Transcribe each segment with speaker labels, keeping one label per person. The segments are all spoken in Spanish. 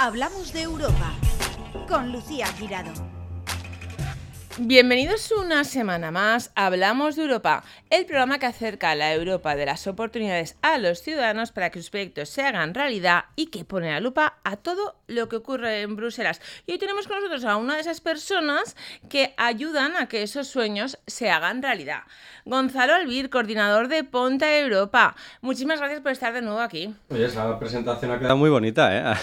Speaker 1: Hablamos de Europa con Lucía Girado.
Speaker 2: Bienvenidos una semana más a Hablamos de Europa, el programa que acerca a la Europa de las oportunidades a los ciudadanos para que sus proyectos se hagan realidad y que pone la lupa a todo lo que ocurre en Bruselas. Y hoy tenemos con nosotros a una de esas personas que ayudan a que esos sueños se hagan realidad. Gonzalo Albir, coordinador de Ponta Europa. Muchísimas gracias por estar de nuevo aquí.
Speaker 3: Oye, esa presentación ha quedado muy bonita, ¿eh?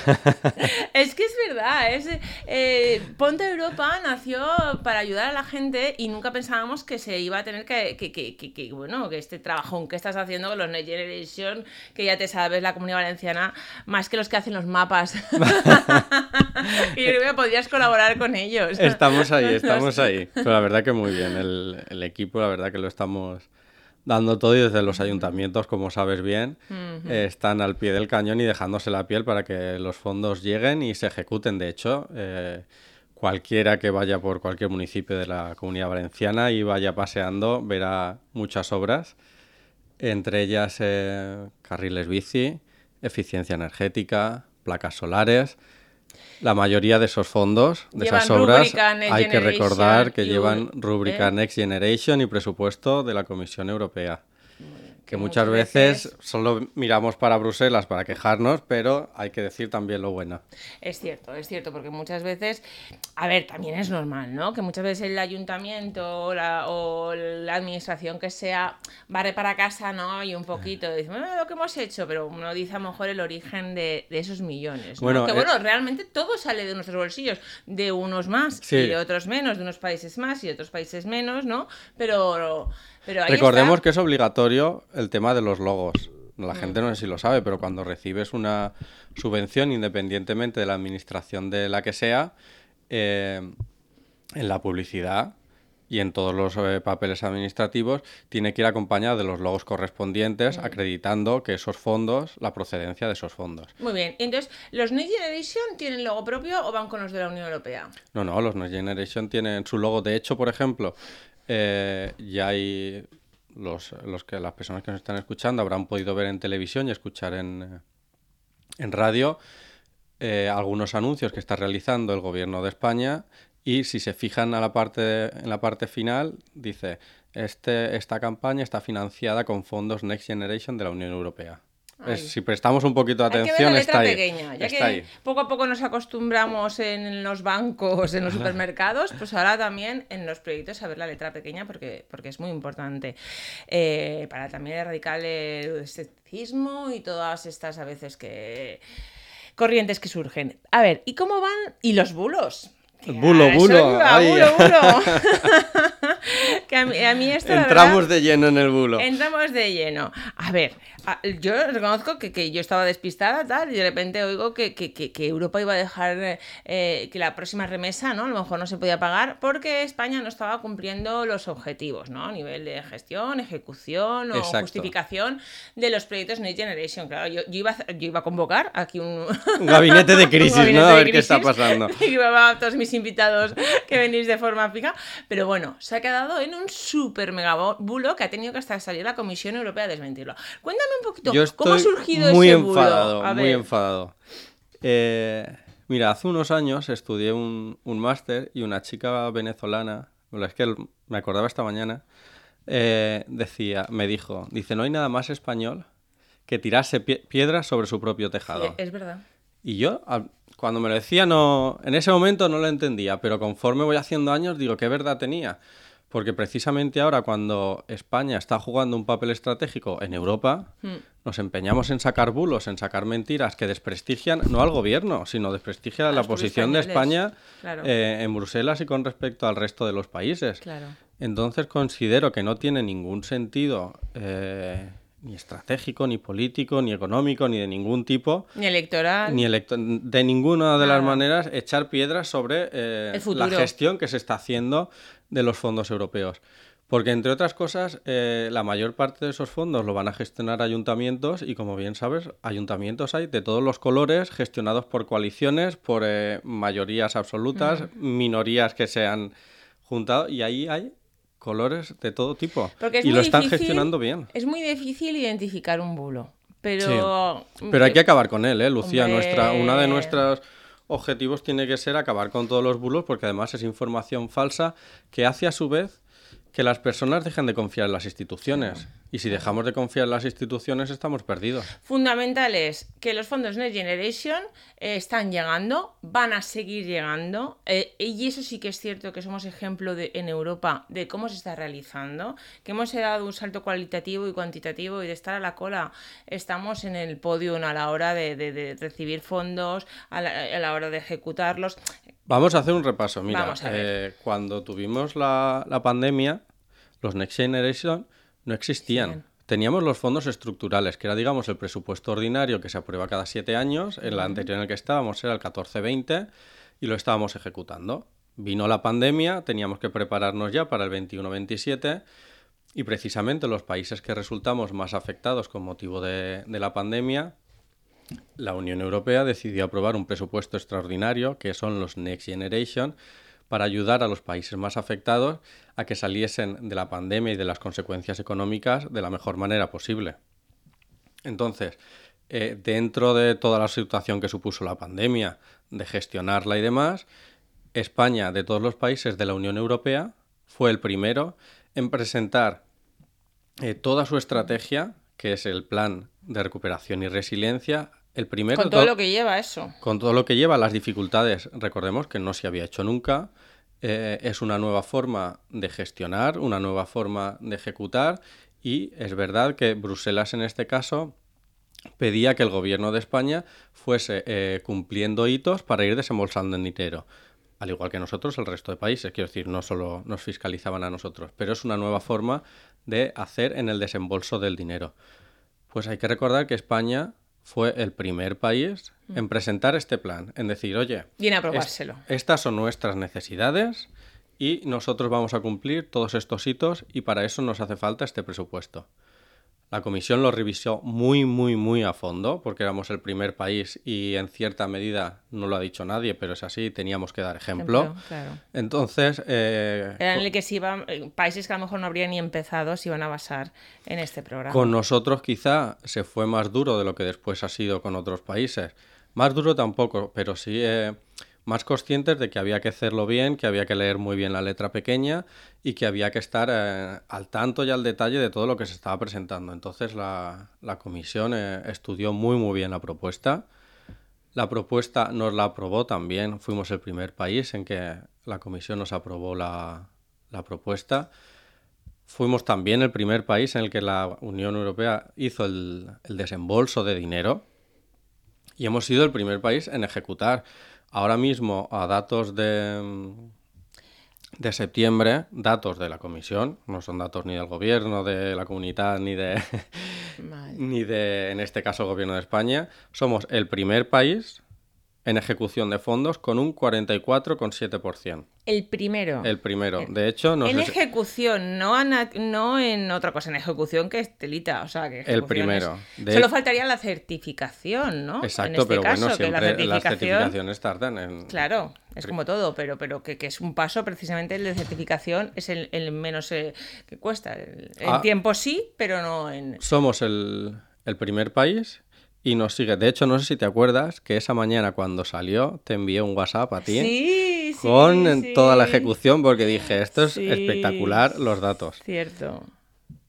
Speaker 2: es que es verdad, es, eh, Ponta Europa nació para ayudar a la gente y nunca pensábamos que se iba a tener que, que, que, que bueno, que este trabajón que estás haciendo con los Next Generation, que ya te sabes la comunidad valenciana, más que los que hacen los mapas. y creo que podrías colaborar con ellos.
Speaker 3: Estamos ahí, estamos ahí. Pero la verdad que muy bien, el, el equipo, la verdad que lo estamos dando todo y desde los ayuntamientos, como sabes bien, eh, están al pie del cañón y dejándose la piel para que los fondos lleguen y se ejecuten. De hecho, eh, cualquiera que vaya por cualquier municipio de la comunidad valenciana y vaya paseando verá muchas obras, entre ellas eh, carriles bici, eficiencia energética, placas solares. La mayoría de esos fondos, de esas obras, hay que recordar que llevan rúbrica ¿eh? Next Generation y presupuesto de la Comisión Europea que muchas veces solo miramos para Bruselas para quejarnos, pero hay que decir también lo bueno.
Speaker 2: Es cierto, es cierto, porque muchas veces, a ver, también es normal, ¿no? Que muchas veces el ayuntamiento o la, o la administración que sea barre para casa, ¿no? Y un poquito, dice, bueno, lo que hemos hecho, pero uno dice a lo mejor el origen de, de esos millones. ¿no? Bueno, que bueno, eh, realmente todo sale de nuestros bolsillos, de unos más y de otros menos, de unos países más y de otros países menos, ¿no? Pero
Speaker 3: Recordemos que es obligatorio el tema de los logos. La mm. gente no sé si lo sabe, pero cuando recibes una subvención, independientemente de la administración de la que sea, eh, en la publicidad y en todos los eh, papeles administrativos tiene que ir acompañado de los logos correspondientes, mm. acreditando que esos fondos, la procedencia de esos fondos.
Speaker 2: Muy bien. Entonces, ¿los Next Generation tienen logo propio o van con los de la Unión Europea?
Speaker 3: No, no, los Next Generation tienen su logo. De hecho, por ejemplo, eh, ya hay los, los, que las personas que nos están escuchando habrán podido ver en televisión y escuchar en, en radio eh, algunos anuncios que está realizando el gobierno de España y si se fijan a la parte, en la parte final dice este, esta campaña está financiada con fondos Next Generation de la Unión Europea si prestamos un poquito de atención, está ahí.
Speaker 2: Pequeña, ya que poco a poco nos acostumbramos en los bancos, en los supermercados, pues ahora también en los proyectos a ver la letra pequeña porque, porque es muy importante eh, para también erradicar el escepticismo y todas estas a veces que corrientes que surgen. A ver, ¿y cómo van? ¿Y los bulos?
Speaker 3: Bulo, bulo.
Speaker 2: bulo, bulo. que a mí, esto,
Speaker 3: Entramos de lleno en el bulo.
Speaker 2: Entramos de lleno. A ver, yo reconozco que, que, yo estaba despistada tal, y de repente oigo que, que, que Europa iba a dejar eh, que la próxima remesa, ¿no? A lo mejor no se podía pagar porque España no estaba cumpliendo los objetivos, ¿no? A nivel de gestión, ejecución o justificación de los proyectos Next Generation. Claro, yo, yo, iba, yo iba a convocar aquí un...
Speaker 3: un gabinete de crisis, ¿no? A ver qué está pasando.
Speaker 2: Y iba a todos mis invitados que venís de forma fija. Pero bueno, se ha quedado en un super mega bulo que ha tenido que hasta salir la Comisión Europea a desmentirlo. Cuéntame un poquito cómo ha surgido
Speaker 3: muy
Speaker 2: ese
Speaker 3: enfadado, bulo. Muy enfadado. Eh, mira, hace unos años estudié un, un máster y una chica venezolana, es que me acordaba esta mañana, eh, decía, me dijo, dice, no hay nada más español que tirarse piedras sobre su propio tejado.
Speaker 2: Sí, es verdad.
Speaker 3: Y yo, cuando me lo decía, no, en ese momento no lo entendía, pero conforme voy haciendo años digo, ¿qué verdad tenía? Porque precisamente ahora, cuando España está jugando un papel estratégico en Europa, hmm. nos empeñamos en sacar bulos, en sacar mentiras que desprestigian no al gobierno, sino desprestigian la posición de España eh, en Bruselas y con respecto al resto de los países. Entonces considero que no tiene ningún sentido. Eh, ni estratégico, ni político, ni económico, ni de ningún tipo.
Speaker 2: Ni electoral.
Speaker 3: Ni de ninguna de las maneras echar piedras sobre eh, la gestión que se está haciendo de los fondos europeos. Porque, entre otras cosas, eh, la mayor parte de esos fondos lo van a gestionar ayuntamientos y, como bien sabes, ayuntamientos hay de todos los colores, gestionados por coaliciones, por eh, mayorías absolutas, minorías que se han juntado y ahí hay colores de todo tipo. y lo están gestionando bien.
Speaker 2: Es muy difícil identificar un bulo. Pero,
Speaker 3: pero hay que acabar con él, ¿eh, Lucía? Nuestra, una de nuestras objetivos tiene que ser acabar con todos los bulos porque además es información falsa que hace a su vez que las personas dejen de confiar en las instituciones. Y si dejamos de confiar en las instituciones, estamos perdidos.
Speaker 2: Fundamental es que los fondos Next Generation eh, están llegando, van a seguir llegando, eh, y eso sí que es cierto que somos ejemplo de, en Europa de cómo se está realizando, que hemos dado un salto cualitativo y cuantitativo y de estar a la cola, estamos en el podio a la hora de, recibir fondos, a la, hora de ejecutarlos.
Speaker 3: Vamos a hacer un repaso. Mira, eh, cuando tuvimos la, la pandemia, los Next Generation no existían. Teníamos los fondos estructurales, que era, digamos, el presupuesto ordinario que se aprueba cada siete años. En la anterior en el que estábamos era el 14-20 y lo estábamos ejecutando. Vino la pandemia, teníamos que prepararnos ya para el 21-27 y precisamente los países que resultamos más afectados con motivo de, de la pandemia, la Unión Europea decidió aprobar un presupuesto extraordinario, que son los Next Generation, para ayudar a los países más afectados a que saliesen de la pandemia y de las consecuencias económicas de la mejor manera posible. Entonces, eh, dentro de toda la situación que supuso la pandemia, de gestionarla y demás, España, de todos los países de la Unión Europea, fue el primero en presentar eh, toda su estrategia, que es el plan de recuperación y resiliencia, el primero,
Speaker 2: con todo lo que lleva eso.
Speaker 3: Con todo lo que lleva, las dificultades, recordemos que no se había hecho nunca. Eh, es una nueva forma de gestionar, una nueva forma de ejecutar y es verdad que Bruselas en este caso pedía que el gobierno de España fuese eh, cumpliendo hitos para ir desembolsando en dinero. Al igual que nosotros, el resto de países, quiero decir, no solo nos fiscalizaban a nosotros, pero es una nueva forma de hacer en el desembolso del dinero. Pues hay que recordar que España fue el primer país en presentar este plan, en decir, oye,
Speaker 2: viene a aprobárselo.
Speaker 3: estas son nuestras necesidades y nosotros vamos a cumplir todos estos hitos y para eso nos hace falta este presupuesto. La comisión lo revisó muy, muy, muy a fondo, porque éramos el primer país y en cierta medida no lo ha dicho nadie, pero es así, teníamos que dar ejemplo. Entonces... Eh,
Speaker 2: Era en el que se iban, eh, países que a lo mejor no habrían ni empezado se iban a basar en este programa.
Speaker 3: Con nosotros quizá se fue más duro de lo que después ha sido con otros países. Más duro tampoco, pero sí... Eh, más conscientes de que había que hacerlo bien, que había que leer muy bien la letra pequeña y que había que estar eh, al tanto y al detalle de todo lo que se estaba presentando. Entonces la, comisión eh, estudió muy muy bien la propuesta. La propuesta nos la aprobó también. Fuimos el primer país en que la comisión nos aprobó la, propuesta. Fuimos también el primer país en el que la Unión Europea hizo el, el desembolso de dinero. Y hemos sido el primer país en ejecutar. Ahora mismo, a datos de, de septiembre, datos de la comisión, no son datos ni del gobierno, de la comunidad, ni de, ni de, en este caso, el gobierno de España, somos el primer país en ejecución de fondos con un 44,7%.
Speaker 2: El primero.
Speaker 3: El primero. De hecho, no
Speaker 2: En ejecución, no, no en otra cosa, en ejecución que es telita. O sea, que
Speaker 3: El primero.
Speaker 2: Solo faltaría la certificación, ¿no?
Speaker 3: Exacto, este pero bueno, siempre las certificaciones tardan en.
Speaker 2: Claro, es como todo, pero, pero que, es un paso precisamente el de certificación, es el, menos eh, que cuesta. En ah. tiempo sí, pero no en.
Speaker 3: Somos el, el primer país y nos sigue. De hecho, no sé si te acuerdas que esa mañana cuando salió te envié un WhatsApp a ti con toda la ejecución porque dije, esto es espectacular los datos.
Speaker 2: Cierto.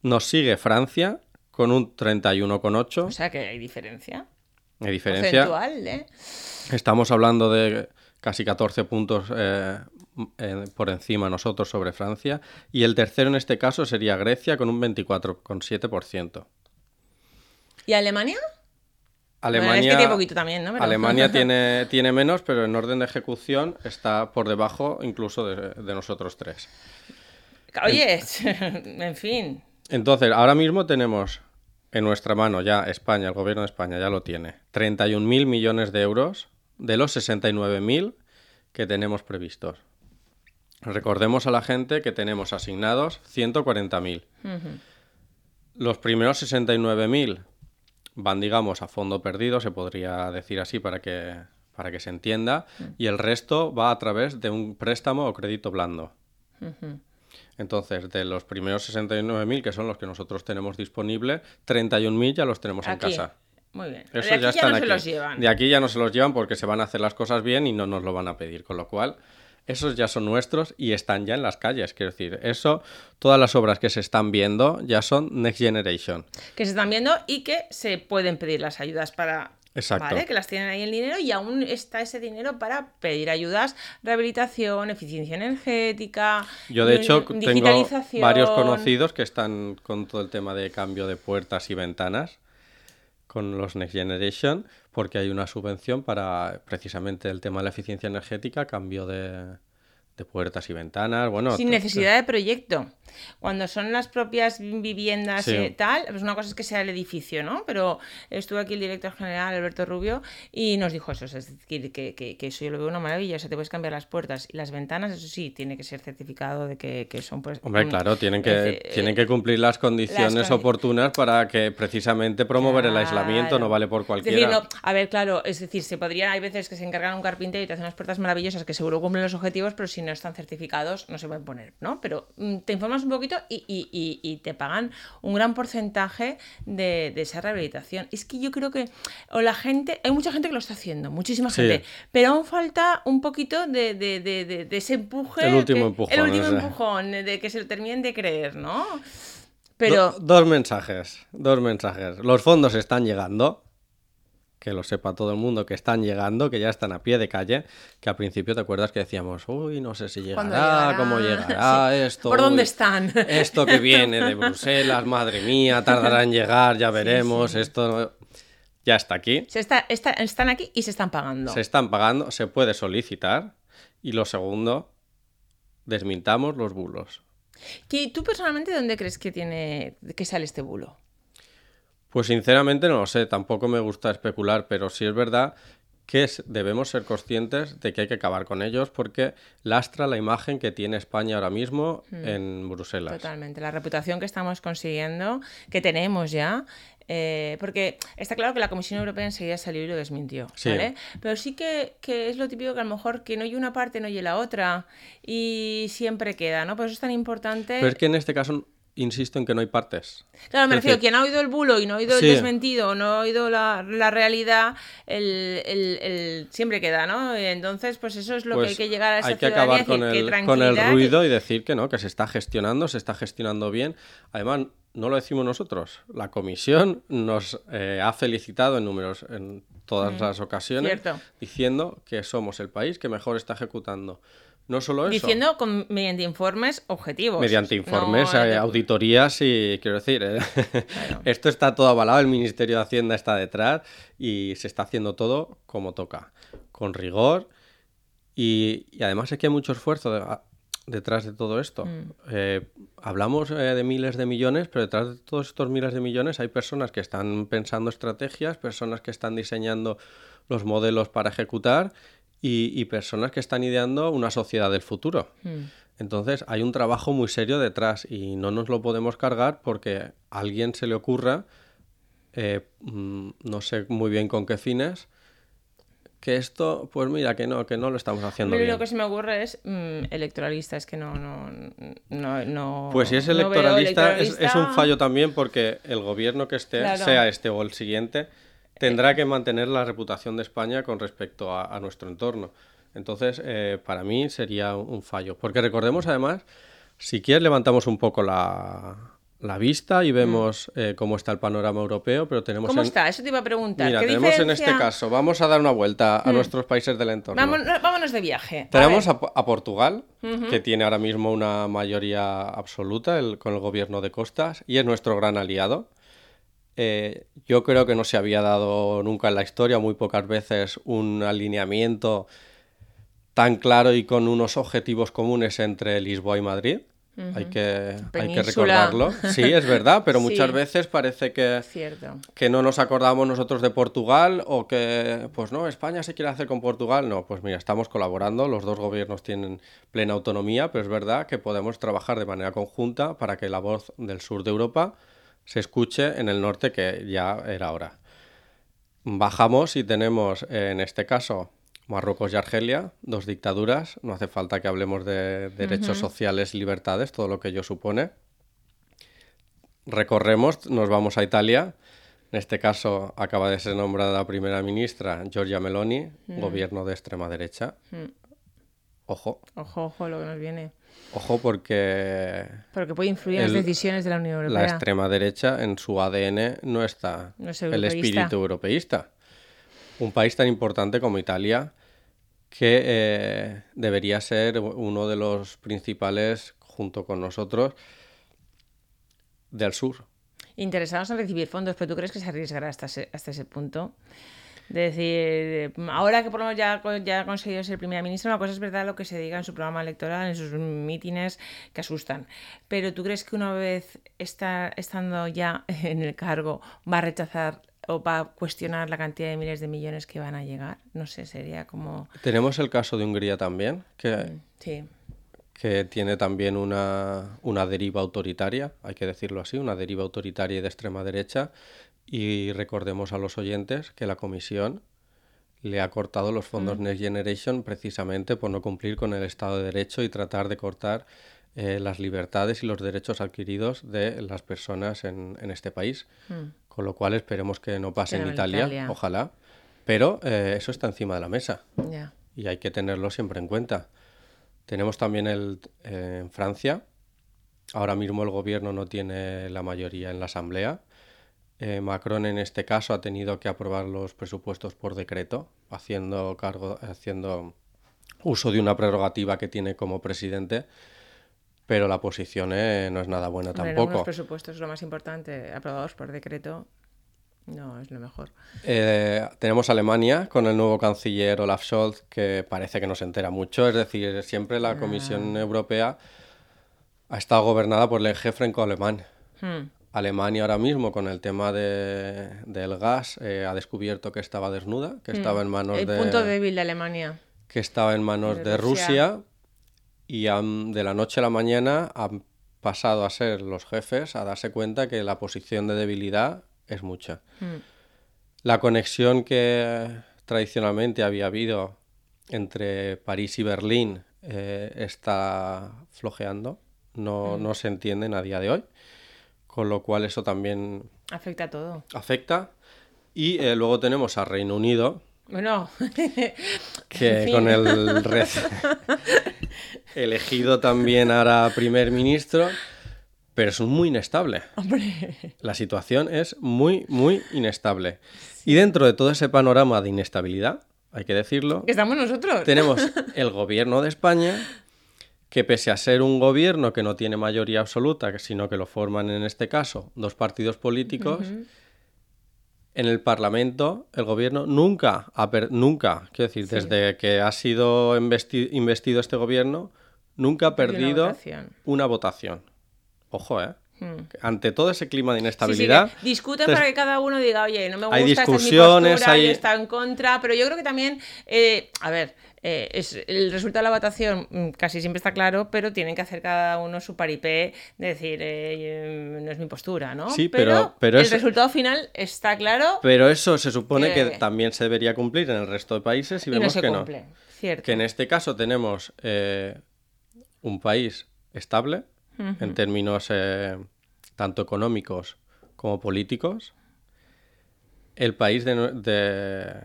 Speaker 3: Nos sigue Francia con un 31,8.
Speaker 2: O sea que hay diferencia.
Speaker 3: Hay diferencia.
Speaker 2: ¿eh?
Speaker 3: Estamos hablando de casi 14 puntos eh, por encima nosotros sobre Francia. Y el tercero en este caso sería Grecia con un 24,7%.
Speaker 2: ¿Y Alemania?
Speaker 3: Alemania,
Speaker 2: también,
Speaker 3: Alemania tiene, tiene menos, pero en orden de ejecución está por debajo incluso de, nosotros tres.
Speaker 2: Oye, en, fin.
Speaker 3: Entonces, ahora mismo tenemos en nuestra mano ya España, el gobierno de España ya lo tiene, 31.000 millones de euros de los 69.000 que tenemos previstos. Recordemos a la gente que tenemos asignados 140.000. Los primeros 69.000 van, digamos, a fondo perdido, se podría decir así para que, para que se entienda, y el resto va a través de un préstamo o crédito blando. Entonces, de los primeros 69.000, que son los que nosotros tenemos disponibles, 31.000 ya los tenemos en casa.
Speaker 2: Muy bien.
Speaker 3: Eso
Speaker 2: de aquí ya,
Speaker 3: están
Speaker 2: no
Speaker 3: aquí.
Speaker 2: se los llevan.
Speaker 3: De aquí ya no se los llevan porque se van a hacer las cosas bien y no nos lo van a pedir. Con lo cual, esos ya son nuestros y están ya en las calles. Quiero decir, eso, todas las obras que se están viendo ya son Next Generation.
Speaker 2: Que se están viendo y que se pueden pedir las ayudas para.
Speaker 3: Exacto.
Speaker 2: ¿Vale? Que las tienen ahí el dinero y aún está ese dinero para pedir ayudas, rehabilitación, eficiencia energética.
Speaker 3: Yo, de hecho,
Speaker 2: di-
Speaker 3: tengo varios conocidos que están con todo el tema de cambio de puertas y ventanas con los Next Generation, porque hay una subvención para precisamente el tema de la eficiencia energética, cambio de, de puertas y ventanas. Bueno,
Speaker 2: Sin necesidad de proyecto. Cuando son las propias viviendas
Speaker 3: Sí.
Speaker 2: y tal, pues una cosa es que sea el edificio, ¿no? Pero estuvo aquí el director general, Alberto Rubio, y nos dijo eso, es decir, que, que- que eso yo lo veo una maravilla, o sea, te puedes cambiar las puertas y las ventanas, eso sí, tiene que ser certificado de que, que son pues...
Speaker 3: Hombre,
Speaker 2: mm,
Speaker 3: claro, tienen que,
Speaker 2: eh,
Speaker 3: tienen que cumplir las condiciones
Speaker 2: condi-
Speaker 3: oportunas para que precisamente promover el aislamiento no
Speaker 2: Claro.
Speaker 3: vale por cualquiera.
Speaker 2: decir, no- a ver, claro, es decir, se podría, hay veces que se encargan un carpintero y te hacen unas puertas maravillosas que seguro cumplen los objetivos, pero si no están certificados no se pueden poner, ¿no? Pero mm, te informas un poquito y, y- y- y te pagan un gran porcentaje de, de esa rehabilitación. Es que yo creo que, o la gente, hay mucha gente que lo está haciendo, muchísima
Speaker 3: Sí.
Speaker 2: gente, pero aún falta un poquito de, de- de- ese empuje.
Speaker 3: El último
Speaker 2: que-
Speaker 3: empujón,
Speaker 2: El último empujón, de que se lo terminen de creer, ¿no? Pero...
Speaker 3: Do- dos mensajes, dos mensajes. Los fondos están llegando, que lo sepa todo el mundo que están llegando, que ya están a pie de calle, que al principio te acuerdas que decíamos, uy, no sé si
Speaker 2: ¿Cuándo
Speaker 3: llegará,
Speaker 2: llegará?
Speaker 3: cómo llegará
Speaker 2: Sí.
Speaker 3: esto.
Speaker 2: ¿Por dónde están?
Speaker 3: Esto que viene de Bruselas, madre mía, tardará en llegar, ya veremos, esto ya está aquí.
Speaker 2: Se está, está- están aquí y se están pagando.
Speaker 3: Se están pagando, se puede solicitar. Y lo segundo, desmintamos los bulos.
Speaker 2: ¿Y tú personalmente de dónde crees que tiene que sale este bulo?
Speaker 3: Pues sinceramente no lo sé, tampoco me gusta especular, pero sí es verdad que debemos ser conscientes de que hay que acabar con ellos porque lastra la imagen que tiene España ahora mismo en Bruselas.
Speaker 2: Totalmente. La reputación que estamos consiguiendo, que tenemos ya, eh, porque está claro que la Comisión Europea enseguida salió y lo desmintió,
Speaker 3: Sí.
Speaker 2: ¿vale? Pero sí que, que es lo típico que a lo mejor que no hay una parte, no hay la otra, y siempre queda, ¿no? Por eso es tan importante...
Speaker 3: Pero es que en este caso insisto en que no hay partes.
Speaker 2: Claro, me
Speaker 3: Es
Speaker 2: refiero,
Speaker 3: decir,
Speaker 2: quien ha oído el bulo y no ha oído
Speaker 3: Sí.
Speaker 2: el desmentido, no ha oído la, la realidad, el, el- el- siempre queda, ¿no? Entonces, pues eso es lo que
Speaker 3: pues
Speaker 2: hay que llegar a esa
Speaker 3: hay que acabar con
Speaker 2: que
Speaker 3: el, con el ruido y decir que no, que se está gestionando, se está gestionando bien. Además, no lo decimos nosotros. La comisión nos eh, ha felicitado en números en todas las ocasiones
Speaker 2: cierto.
Speaker 3: diciendo que somos el país que mejor está ejecutando. No solo eso.
Speaker 2: Diciendo con- mediante informes objetivos.
Speaker 3: Mediante informes,
Speaker 2: No,
Speaker 3: eh, auditorías y quiero decir, eh, esto está todo avalado, el Ministerio de Hacienda está detrás y se está haciendo todo como toca, con rigor y, y además es que hay mucho esfuerzo de- a- detrás de todo esto.
Speaker 2: Mm.
Speaker 3: Eh, hablamos de miles de millones, pero detrás de todos estos miles de millones hay personas que están pensando estrategias, personas que están diseñando los modelos para ejecutar y, y personas que están ideando una sociedad del futuro.
Speaker 2: mm.
Speaker 3: Entonces hay un trabajo muy serio detrás y no nos lo podemos cargar porque a alguien se le ocurra, eh, mm, no sé muy bien con qué fines, que esto, pues mira, que no, que no lo estamos haciendo
Speaker 2: Hombre,
Speaker 3: bien.
Speaker 2: Lo que se me ocurre es mm, electoralista, es que no, no, no, no-
Speaker 3: Pues si es
Speaker 2: no veo
Speaker 3: electoralista, es- Es,
Speaker 2: electoralista.
Speaker 3: un fallo también porque el gobierno que esté,
Speaker 2: Claro.
Speaker 3: sea este o el siguiente, tendrá que mantener la reputación de España con respecto a, a nuestro entorno. Entonces, eh, para mí sería un fallo. Porque recordemos además, si quieres levantamos un poco la, la vista y vemos eh, cómo está el panorama europeo, pero tenemos...
Speaker 2: Mm. ¿Cómo
Speaker 3: en-
Speaker 2: está? Eso te iba a preguntar.
Speaker 3: Mira,
Speaker 2: ¿Qué
Speaker 3: tenemos en este caso, vamos a dar una vuelta a nuestros países del entorno.
Speaker 2: Vámonos, vámonos de viaje.
Speaker 3: Tenemos a, a Portugal, que tiene ahora mismo una mayoría absoluta el- con el gobierno de Costas y es nuestro gran aliado. Eh, yo creo que no se había dado nunca en la historia, muy pocas veces, un alineamiento tan claro y con unos objetivos comunes entre Lisboa y Madrid. Hay que, hay que
Speaker 2: Península.
Speaker 3: recordarlo. Sí, es verdad, pero muchas
Speaker 2: Sí.
Speaker 3: veces parece que,
Speaker 2: Cierto.
Speaker 3: que no nos acordamos nosotros de Portugal o que, pues no, España se quiere hacer con Portugal. No, pues mira, estamos colaborando, los dos gobiernos tienen plena autonomía, pero es verdad que podemos trabajar de manera conjunta para que la voz del sur de Europa se escuche en el norte, que ya era hora. Bajamos y tenemos en este caso Marruecos y Argelia, dos dictaduras, no hace falta que hablemos de derechos sociales y libertades, todo lo que ello supone. Recorremos, nos vamos a Italia, En este caso acaba de ser nombrada primera ministra Giorgia Meloni, gobierno de extrema derecha. Ojo,
Speaker 2: Ojo, ojo, lo que nos viene.
Speaker 3: Ojo porque
Speaker 2: Porque puede influir en las decisiones de la Unión Europea.
Speaker 3: la extrema derecha en su ADN no está
Speaker 2: No es
Speaker 3: el espíritu europeísta. Un país tan importante como Italia que eh, debería ser uno de los principales, junto con nosotros, del sur.
Speaker 2: Interesados en recibir fondos, pero ¿tú crees que se arriesgará hasta ese, hasta ese punto? De decir, ahora que por lo menos ya, ya ha conseguido ser primera ministra, una cosa es verdad lo que se diga en su programa electoral, en sus mítines que asustan. Pero ¿tú crees que una vez está, estando ya en el cargo va a rechazar o va a cuestionar la cantidad de miles de millones que van a llegar? No sé, sería como...
Speaker 3: Tenemos el caso de Hungría también, que,
Speaker 2: Sí,
Speaker 3: que tiene también una, una deriva autoritaria, hay que decirlo así, una deriva autoritaria y de extrema derecha. Y recordemos a los oyentes que la comisión le ha cortado los fondos Next Generation precisamente por no cumplir con el Estado de Derecho y tratar de cortar eh, las libertades y los derechos adquiridos de las personas en, en este país. Con lo cual esperemos que no pase en Italia,
Speaker 2: Italia.
Speaker 3: ojalá. Pero eh, eso está encima de la mesa y hay que tenerlo siempre en cuenta. Tenemos también el, eh, en Francia, ahora mismo el gobierno no tiene la mayoría en la Asamblea. Eh, Macron en este caso ha tenido que aprobar los presupuestos por decreto, haciendo cargo, haciendo uso de una prerrogativa que tiene como presidente, pero la posición eh, no es nada buena tampoco.
Speaker 2: algunos presupuestos es lo más importante, aprobados por decreto, no es lo mejor.
Speaker 3: Eh, tenemos Alemania con el nuevo canciller Olaf Scholz, que parece que no se entera mucho. Es decir, siempre la Comisión Europea ha estado gobernada por el eje franco-alemán.
Speaker 2: Hmm.
Speaker 3: Alemania ahora mismo, con el tema de- del gas, eh, ha descubierto que estaba desnuda, que estaba en manos.
Speaker 2: El
Speaker 3: de
Speaker 2: punto débil de Alemania.
Speaker 3: que estaba en manos
Speaker 2: de
Speaker 3: de
Speaker 2: Rusia.
Speaker 3: Rusia y han- de la noche a la mañana han pasado a ser los jefes a darse cuenta que la posición de debilidad es mucha.
Speaker 2: Hmm.
Speaker 3: La conexión que tradicionalmente había habido entre París y Berlín eh, está flojeando, no, no se entienden a día de hoy, con lo cual eso también
Speaker 2: Afecta a todo.
Speaker 3: afecta. Y eh, luego tenemos a Reino Unido,
Speaker 2: Bueno,
Speaker 3: que
Speaker 2: En fin.
Speaker 3: con el elegido también ahora primer ministro, pero es muy inestable.
Speaker 2: hombre,
Speaker 3: La situación es muy, muy inestable. Y dentro de todo ese panorama de inestabilidad, hay que decirlo,
Speaker 2: que estamos nosotros.
Speaker 3: tenemos el gobierno de España, que pese a ser un gobierno que no tiene mayoría absoluta, sino que lo forman en este caso dos partidos políticos, en el Parlamento el gobierno nunca, ha nunca, quiero decir, desde que ha sido investi- investido este gobierno, nunca ha
Speaker 2: una
Speaker 3: perdido
Speaker 2: votación.
Speaker 3: una votación. Ojo, ¿eh?
Speaker 2: Hmm.
Speaker 3: Ante todo ese clima de
Speaker 2: Sí, sí,
Speaker 3: inestabilidad,
Speaker 2: discuten para que cada uno diga, oye, no me gusta,
Speaker 3: hay
Speaker 2: esta es mi
Speaker 3: discusiones,
Speaker 2: postura,
Speaker 3: hay-
Speaker 2: está en contra, pero yo creo que también, eh, a ver, eh, es, el resultado de la votación mm, casi siempre está claro, pero tienen que hacer cada uno su paripé de decir, eh, no es mi postura, ¿no?
Speaker 3: Sí, pero- pero
Speaker 2: el
Speaker 3: es-
Speaker 2: resultado final está claro
Speaker 3: pero eso se supone que
Speaker 2: que-
Speaker 3: también se debería cumplir en el resto de países y
Speaker 2: y no
Speaker 3: vemos
Speaker 2: se
Speaker 3: que
Speaker 2: cumple. Cierto.
Speaker 3: Que en este caso tenemos eh, un país estable en términos eh, tanto económicos como políticos. El país de-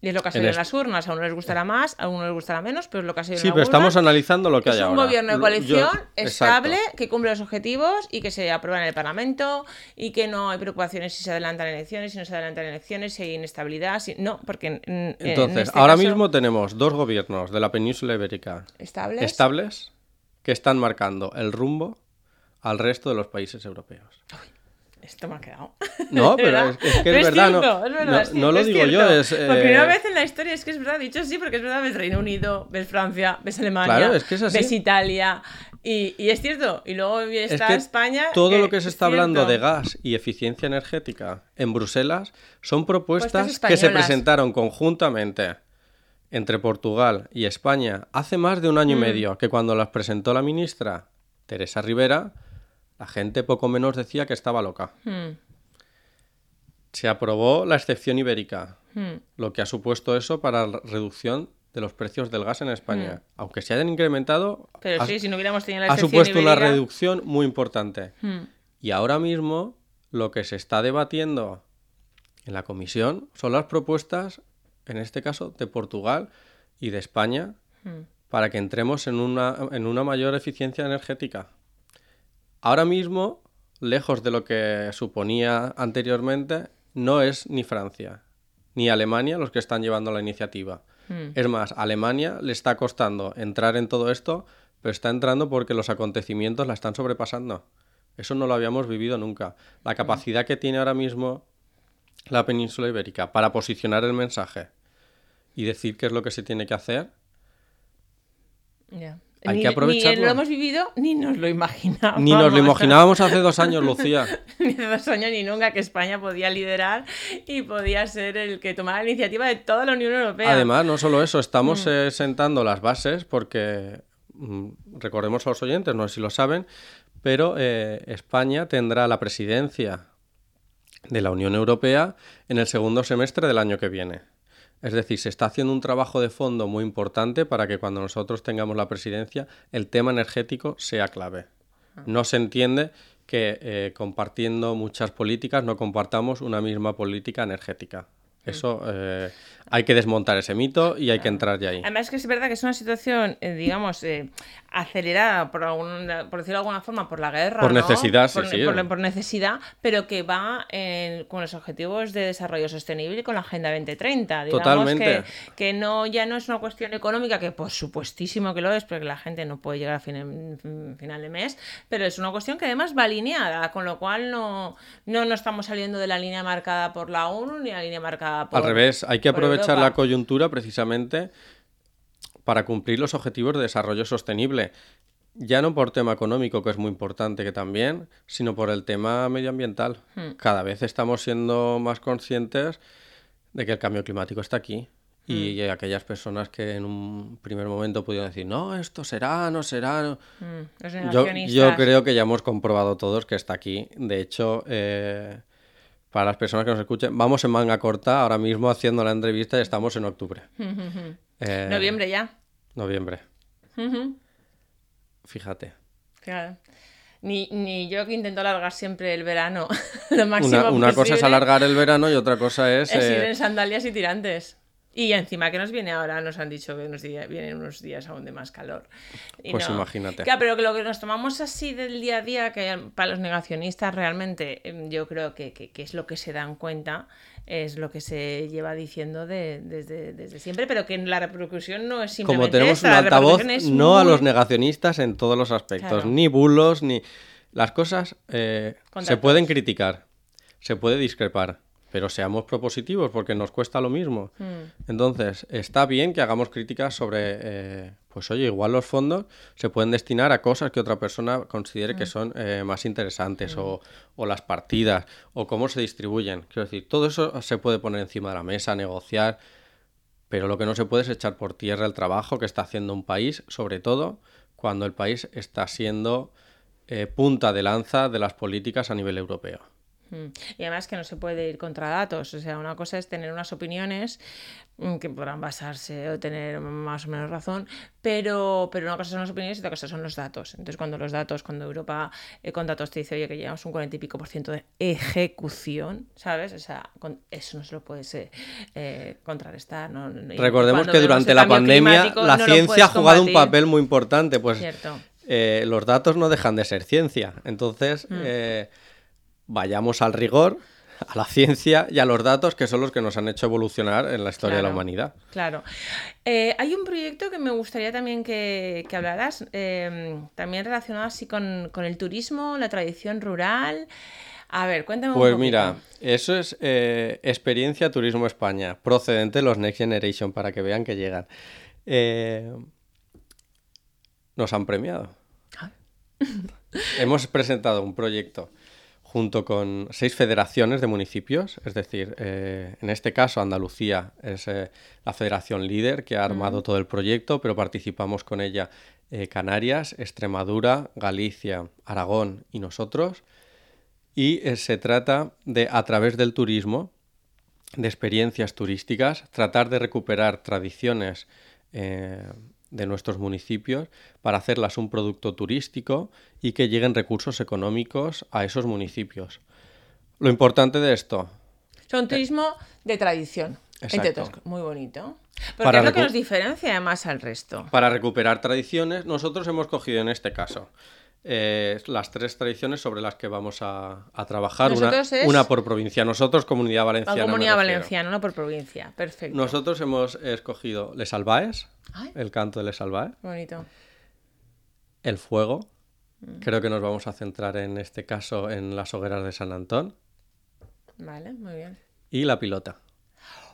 Speaker 2: Y es lo que ha
Speaker 3: en
Speaker 2: sido en, las urnas. A unos les gustará más, a unos les gustará menos, pero es lo que ha
Speaker 3: Sí,
Speaker 2: en la
Speaker 3: pero estamos analizando lo que
Speaker 2: Es
Speaker 3: hay
Speaker 2: un
Speaker 3: ahora.
Speaker 2: gobierno de coalición
Speaker 3: yo-
Speaker 2: estable,
Speaker 3: Exacto.
Speaker 2: que cumple los objetivos y que se aprueba en el Parlamento y que no hay preocupaciones si se adelantan elecciones, si no se adelantan elecciones, si hay inestabilidad. Si... No, porque en, en- en
Speaker 3: Entonces,
Speaker 2: este
Speaker 3: ahora
Speaker 2: caso,
Speaker 3: mismo tenemos dos gobiernos de la península ibérica
Speaker 2: estables.
Speaker 3: estables que están marcando el rumbo al resto de los países europeos.
Speaker 2: Esto me ha quedado.
Speaker 3: No,
Speaker 2: ¿De
Speaker 3: pero es, es que es verdad, no,
Speaker 2: cierto, es verdad,
Speaker 3: no, lo digo yo.
Speaker 2: Por
Speaker 3: eh,
Speaker 2: primera vez en la historia es que es verdad, dicho sí, porque es verdad, ves Reino Unido, ves Francia, ves Alemania,
Speaker 3: Claro, es que es así.
Speaker 2: ves Italia, y, y es cierto. Y luego
Speaker 3: Es
Speaker 2: está
Speaker 3: que
Speaker 2: España.
Speaker 3: todo lo que se
Speaker 2: es
Speaker 3: está hablando de gas y eficiencia energética en Bruselas son propuestas que se presentaron conjuntamente entre Portugal y España hace más de un año
Speaker 2: Mm.
Speaker 3: y medio, que cuando las presentó la ministra Teresa Rivera, la gente poco menos decía que estaba loca.
Speaker 2: Hmm,
Speaker 3: Se aprobó la excepción ibérica,
Speaker 2: hmm.
Speaker 3: lo que ha supuesto eso para la reducción de los precios del gas en España. Aunque se hayan incrementado,
Speaker 2: Pero
Speaker 3: ha-
Speaker 2: sí, si no hubiéramos tenido la
Speaker 3: ha supuesto una reducción muy importante.
Speaker 2: Hmm.
Speaker 3: Y ahora mismo lo que se está debatiendo en la comisión son las propuestas, en este caso, de Portugal y de España, para que entremos en una, en una mayor eficiencia energética. Ahora mismo, lejos de lo que suponía anteriormente, no es ni Francia ni Alemania los que están llevando la iniciativa.
Speaker 2: Mm.
Speaker 3: Es más, Alemania le está costando entrar en todo esto, pero está entrando porque los acontecimientos la están sobrepasando. Eso no lo habíamos vivido nunca. La capacidad que tiene ahora mismo la península ibérica para posicionar el mensaje y decir qué es lo que se tiene que hacer,
Speaker 2: Ya.
Speaker 3: Hay
Speaker 2: ni,
Speaker 3: que aprovecharlo.
Speaker 2: Ni lo hemos vivido ni nos lo imaginábamos.
Speaker 3: ni nos lo imaginábamos hace dos años, Lucía.
Speaker 2: ni hace dos años ni nunca que España podía liderar y podía ser el que tomara la iniciativa de toda la Unión Europea.
Speaker 3: Además, no solo eso, estamos eh, sentando las bases porque, mm, recordemos a los oyentes, no sé si lo saben, pero eh, España tendrá la presidencia de la Unión Europea en el segundo semestre del año que viene. Es decir, se está haciendo un trabajo de fondo muy importante para que cuando nosotros tengamos la presidencia el tema energético sea clave. No se entiende que eh, compartiendo muchas políticas no compartamos una misma política energética. Eso eh, hay que desmontar ese mito y hay que entrar ya ahí.
Speaker 2: Además que es verdad que es una situación, eh, digamos, eh, acelerada por, por decirlo de alguna forma por la guerra.
Speaker 3: Por
Speaker 2: ¿no?
Speaker 3: necesidad, sí,
Speaker 2: por,
Speaker 3: sí.
Speaker 2: Por, por necesidad, pero que va en- con los objetivos de desarrollo sostenible y con la Agenda 2030. Digamos
Speaker 3: Totalmente.
Speaker 2: Que, que no, ya no es una cuestión económica, que por supuestísimo que lo es, porque la gente no puede llegar a fin- fin- final de mes, pero es una cuestión que además va alineada, con lo cual no, no, no estamos saliendo de la línea marcada por la ONU ni la línea marcada por
Speaker 3: Al revés, hay que aprovechar la coyuntura precisamente para cumplir los objetivos de desarrollo sostenible. Ya no por tema económico, que es muy importante que también, sino por el tema medioambiental.
Speaker 2: Hmm.
Speaker 3: Cada vez estamos siendo más conscientes de que el cambio climático está aquí. Y
Speaker 2: Hmm.
Speaker 3: aquellas personas que en un primer momento pudieron decir, no, esto será, no será. no".
Speaker 2: Mm, los
Speaker 3: Yo,
Speaker 2: negacionistas.
Speaker 3: yo creo que ya hemos comprobado todos que está aquí. De hecho, eh, para las personas que nos escuchen, vamos en manga corta ahora mismo haciendo la entrevista y estamos en octubre. Eh,
Speaker 2: Noviembre ya.
Speaker 3: Noviembre, fíjate.
Speaker 2: Claro. Ni, ni yo que intento alargar siempre el verano lo máximo
Speaker 3: Una, una cosa es alargar el verano y otra cosa es...
Speaker 2: es ir
Speaker 3: eh,
Speaker 2: en sandalias y tirantes. Y encima que nos viene ahora, nos han dicho que nos vienen unos días aún de más calor. Y
Speaker 3: Pues imagínate.
Speaker 2: Claro, pero que lo que nos tomamos así del día a día, que para los negacionistas realmente em, yo creo que, que- que es lo que se dan cuenta, es lo que se lleva diciendo de- desde, desde siempre, pero que la repercusión no es simplemente
Speaker 3: como tenemos
Speaker 2: esta,
Speaker 3: un altavoz, no a los negacionistas en todos los aspectos,
Speaker 2: Claro.
Speaker 3: ni bulos, ni... Las cosas eh, se pueden criticar, se puede discrepar, pero seamos propositivos porque nos cuesta lo mismo.
Speaker 2: Mm.
Speaker 3: Entonces, está bien que hagamos críticas sobre, eh, pues oye, igual los fondos se pueden destinar a cosas que otra persona considere
Speaker 2: Mm.
Speaker 3: que son eh, más interesantes o, o las partidas o cómo se distribuyen. Quiero decir, todo eso se puede poner encima de la mesa, negociar, pero lo que no se puede es echar por tierra el trabajo que está haciendo un país, sobre todo cuando el país está siendo eh, punta de lanza de las políticas a nivel europeo.
Speaker 2: Mm. Y además que no se puede ir contra datos. O sea, una cosa es tener unas opiniones mm, que podrán basarse o tener más o menos razón, pero, pero una cosa son las opiniones y otra cosa son los datos. Entonces, cuando los datos, cuando Europa eh, con datos te dice, oye, que llevamos un 40 y pico por ciento de ejecución, ¿sabes? O sea, con eso no se lo puedes eh, eh, contrarrestar. ¿no?
Speaker 3: Recordemos que durante la pandemia la
Speaker 2: no
Speaker 3: ciencia ha jugado un papel muy importante, pues eh, los datos no dejan de ser ciencia. Entonces,
Speaker 2: Mm.
Speaker 3: Vayamos al rigor, a la ciencia y a los datos que son los que nos han hecho evolucionar en la historia de la humanidad.
Speaker 2: Claro. Eh, hay un proyecto que me gustaría también que, que hablaras, eh, también relacionado así con, con el turismo, la tradición rural. A ver, cuéntame un
Speaker 3: Pues mira, eso es eh, Experiencia Turismo España, procedente de los Next Generation, para que vean que llegan. Eh, nos han premiado.
Speaker 2: Ah.
Speaker 3: Hemos presentado un proyecto junto con seis federaciones de municipios, es decir, eh, en este caso Andalucía es eh, la federación líder que ha armado todo el proyecto, pero participamos con ella eh, Canarias, Extremadura, Galicia, Aragón y nosotros. Y se trata de, a través del turismo, de experiencias turísticas, tratar de recuperar tradiciones de nuestros municipios para hacerlas un producto turístico y que lleguen recursos económicos a esos municipios. Lo importante de esto,
Speaker 2: Son turismo de tradición. Entre cosas. Muy bonito. Porque
Speaker 3: Para
Speaker 2: es lo que nos diferencia además al resto.
Speaker 3: para recuperar tradiciones, nosotros hemos cogido en este caso eh, las tres tradiciones sobre las que vamos a, a trabajar, una,
Speaker 2: es-
Speaker 3: una por provincia. Nosotros, Comunidad
Speaker 2: La
Speaker 3: Valenciana. me
Speaker 2: comunidad
Speaker 3: refiero.
Speaker 2: valenciana, no por provincia. Perfecto.
Speaker 3: Nosotros hemos escogido Les Albaes,
Speaker 2: Ay.
Speaker 3: el canto de Les Albaes,
Speaker 2: Bonito.
Speaker 3: el fuego.
Speaker 2: Mm.
Speaker 3: Creo que nos vamos a centrar en este caso en las hogueras de San Antón
Speaker 2: Vale, muy bien.
Speaker 3: y la pilota.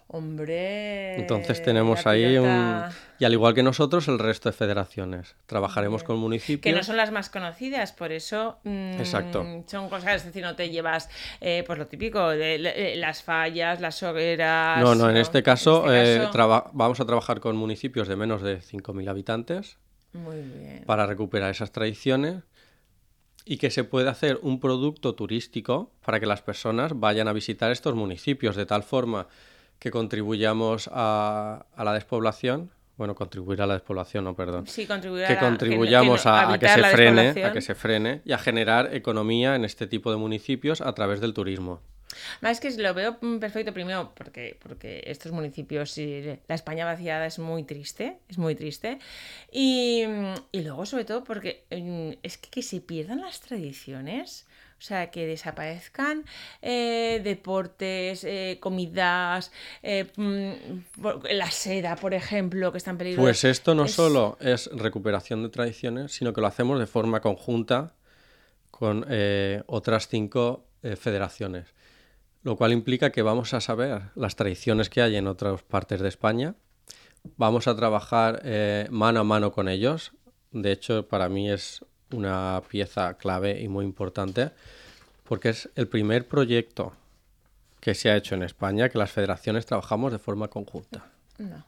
Speaker 2: Hombre.
Speaker 3: Entonces tenemos ahí un... Y al igual que nosotros, el resto de federaciones. Trabajaremos con municipios.
Speaker 2: Que no son las más conocidas, por eso mm,
Speaker 3: Exacto.
Speaker 2: son cosas, es decir, no te llevas eh, pues lo típico, de, le- las fallas, las hogueras.
Speaker 3: No, no, en este caso,
Speaker 2: En este
Speaker 3: eh,
Speaker 2: caso,
Speaker 3: vamos a trabajar con municipios de menos de 5.000 habitantes
Speaker 2: Muy bien.
Speaker 3: para recuperar esas tradiciones y que se pueda hacer un producto turístico para que las personas vayan a visitar estos municipios de tal forma que contribuyamos a, a la despoblación. Bueno, contribuir a la despoblación, no, perdón.
Speaker 2: Sí, contribuir a
Speaker 3: que
Speaker 2: la-
Speaker 3: contribuyamos
Speaker 2: que no-
Speaker 3: a, a que se frene, a que se frene y a generar economía en este tipo de municipios a través del turismo.
Speaker 2: Más que lo veo mm, perfecto primero porque, porque estos municipios y la España vaciada es muy triste, es muy triste. Y, y luego sobre todo porque mm, es que, que se pierdan las tradiciones. O sea, que desaparezcan eh, deportes, eh, comidas, eh, mm, la seda, por ejemplo, que está en peligro.
Speaker 3: Pues esto no
Speaker 2: Es-
Speaker 3: solo es recuperación de tradiciones, sino que lo hacemos de forma conjunta con otras cinco federaciones. Lo cual implica que vamos a saber las tradiciones que hay en otras partes de España. Vamos a trabajar mano a mano con ellos. De hecho, para mí es una pieza clave y muy importante porque es el primer proyecto que se ha hecho en España que las federaciones trabajamos de forma conjunta.
Speaker 2: No.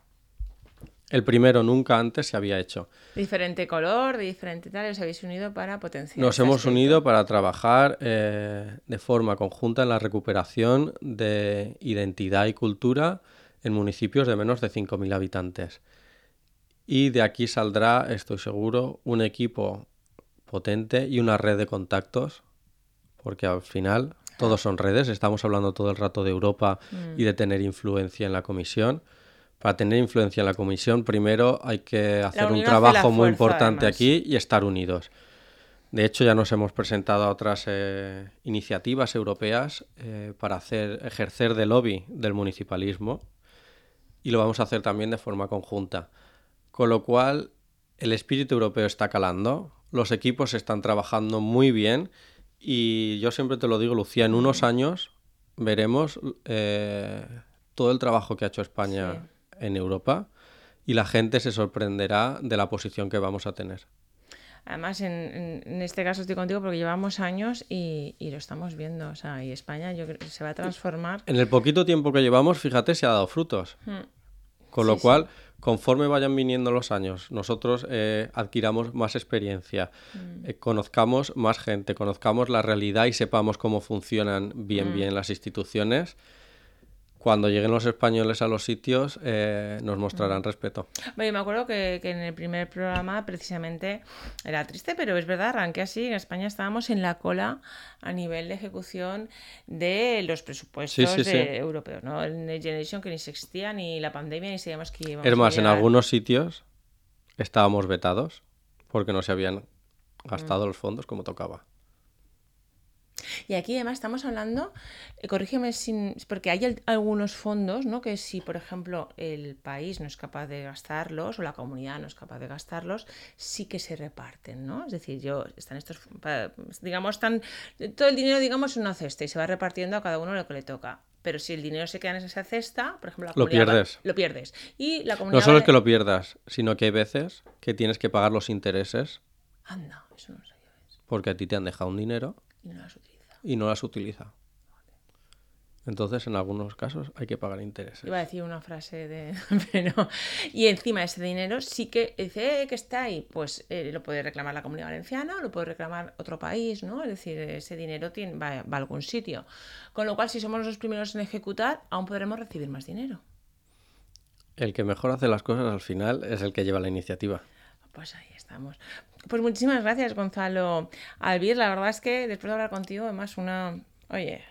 Speaker 3: El primero nunca antes se había hecho.
Speaker 2: Diferente color, de diferente tal, os habéis unido para potenciar.
Speaker 3: Nos hemos
Speaker 2: aspecto.
Speaker 3: unido para trabajar eh, de forma conjunta en la recuperación de identidad y cultura en municipios de menos de 5.000 habitantes. Y de aquí saldrá, estoy seguro, un equipo potente y una red de contactos, porque al final todos son redes, estamos hablando todo el rato de Europa y de tener influencia en la comisión. Para tener influencia en la comisión, primero hay que hacer un trabajo muy importante
Speaker 2: además.
Speaker 3: aquí y estar unidos. De hecho, ya nos hemos presentado a otras eh, iniciativas europeas eh, para hacer, ejercer de lobby del municipalismo y lo vamos a hacer también de forma conjunta. Con lo cual, el espíritu europeo está calando, los equipos están trabajando muy bien y yo siempre te lo digo, Lucía, en unos años veremos eh, todo el trabajo que ha hecho España en Europa y la gente se sorprenderá de la posición que vamos a tener.
Speaker 2: Además, en, en- en este caso estoy contigo porque llevamos años y, y lo estamos viendo. O sea, y España yo creo se va a transformar.
Speaker 3: En el poquito tiempo que llevamos, fíjate, se ha dado frutos. Con lo
Speaker 2: sí.
Speaker 3: Conforme vayan viniendo los años, nosotros eh, adquiramos más experiencia, eh, conozcamos más gente, conozcamos la realidad y sepamos cómo funcionan bien, bien las instituciones. Cuando lleguen los españoles a los sitios, eh, nos mostrarán respeto.
Speaker 2: Bueno, yo me acuerdo que, que en el primer programa precisamente era triste, pero es verdad, arranqué así. En España estábamos en la cola a nivel de ejecución de los presupuestos
Speaker 3: Sí, sí,
Speaker 2: de-
Speaker 3: sí.
Speaker 2: europeos, ¿no? El Next Generation que ni se existía, ni la pandemia, ni sabíamos que íbamos
Speaker 3: Es
Speaker 2: a
Speaker 3: más, en
Speaker 2: llegar.
Speaker 3: algunos sitios estábamos vetados porque no se habían gastado los fondos como tocaba.
Speaker 2: Y aquí además estamos hablando, eh, corrígeme sin, porque hay al- algunos fondos, ¿no? Que si, por ejemplo, el país no es capaz de gastarlos o la comunidad no es capaz de gastarlos, sí que se reparten, ¿no? Es decir, yo están estos, digamos, están todo el dinero, digamos, en una cesta y se va repartiendo a cada uno lo que le toca. Pero si el dinero se queda en esa cesta, por ejemplo, la
Speaker 3: Lo
Speaker 2: comunidad va-
Speaker 3: pierdes.
Speaker 2: Lo pierdes. Y la comunidad
Speaker 3: No solo es que lo pierdas, sino que hay veces que tienes que pagar los intereses
Speaker 2: Anda, eso no lo sabía.
Speaker 3: porque a ti te han dejado un dinero
Speaker 2: Y no las utiliza.
Speaker 3: Y no las utiliza. Entonces, en algunos casos hay que pagar intereses.
Speaker 2: Iba a decir una frase de. Pero. Y encima ese dinero sí que dice "Eh, que está ahí. Pues eh, lo puede reclamar la comunidad valenciana, lo puede reclamar otro país, ¿no? Es decir, ese dinero tiene, va, va a algún sitio. Con lo cual, si somos los primeros en ejecutar, aún podremos recibir más dinero.
Speaker 3: El que mejor hace las cosas al final es el que lleva la iniciativa.
Speaker 2: Pues ahí estamos. Pues muchísimas gracias, Gonzalo Albir. La verdad es que después de hablar contigo, además, una. Oye.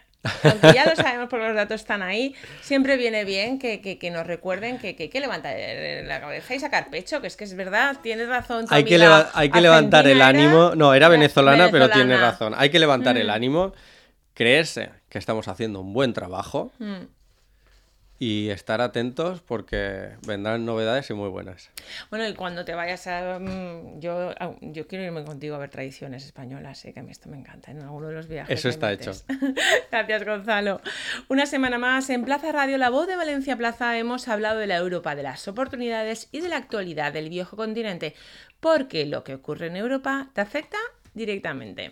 Speaker 2: aunque ya lo sabemos porque los datos están ahí, siempre viene bien que, que, que nos recuerden que, que, que levantar la cabeza y sacar pecho, que es que es verdad, tienes razón.
Speaker 3: Hay que, leva- hay que levantar el ánimo. No, era venezolana, pero tiene razón. Hay que levantar el
Speaker 2: Mm.
Speaker 3: ánimo, creerse que estamos haciendo un buen trabajo
Speaker 2: Mm.
Speaker 3: Y estar atentos porque vendrán novedades y muy buenas.
Speaker 2: Bueno, y cuando te vayas a... mm, Yo, yo quiero irme contigo a ver tradiciones españolas, eh, que a mí esto me encanta, en alguno de los viajes.
Speaker 3: Eso está
Speaker 2: metes. Gracias, Gonzalo. Una semana más en Plaza Radio, La Voz de Valencia Plaza, hemos hablado de la Europa, de las oportunidades y de la actualidad del viejo continente, porque lo que ocurre en Europa te afecta directamente.